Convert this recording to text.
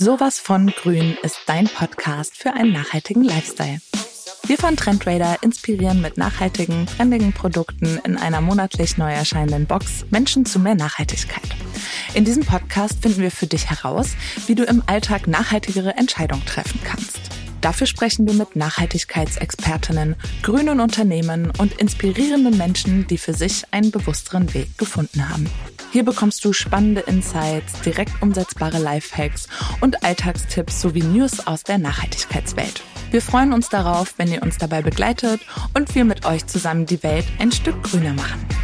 Sowas von Grün ist dein Podcast für einen nachhaltigen Lifestyle. Wir von Trendrader inspirieren mit nachhaltigen, trendigen Produkten in einer monatlich neu erscheinenden Box Menschen zu mehr Nachhaltigkeit. In diesem Podcast finden wir für dich heraus, wie du im Alltag nachhaltigere Entscheidungen treffen kannst. Dafür sprechen wir mit Nachhaltigkeitsexpertinnen, grünen Unternehmen und inspirierenden Menschen, die für sich einen bewussteren Weg gefunden haben. Hier bekommst du spannende Insights, direkt umsetzbare Lifehacks und Alltagstipps sowie News aus der Nachhaltigkeitswelt. Wir freuen uns darauf, wenn ihr uns dabei begleitet und wir mit euch zusammen die Welt ein Stück grüner machen.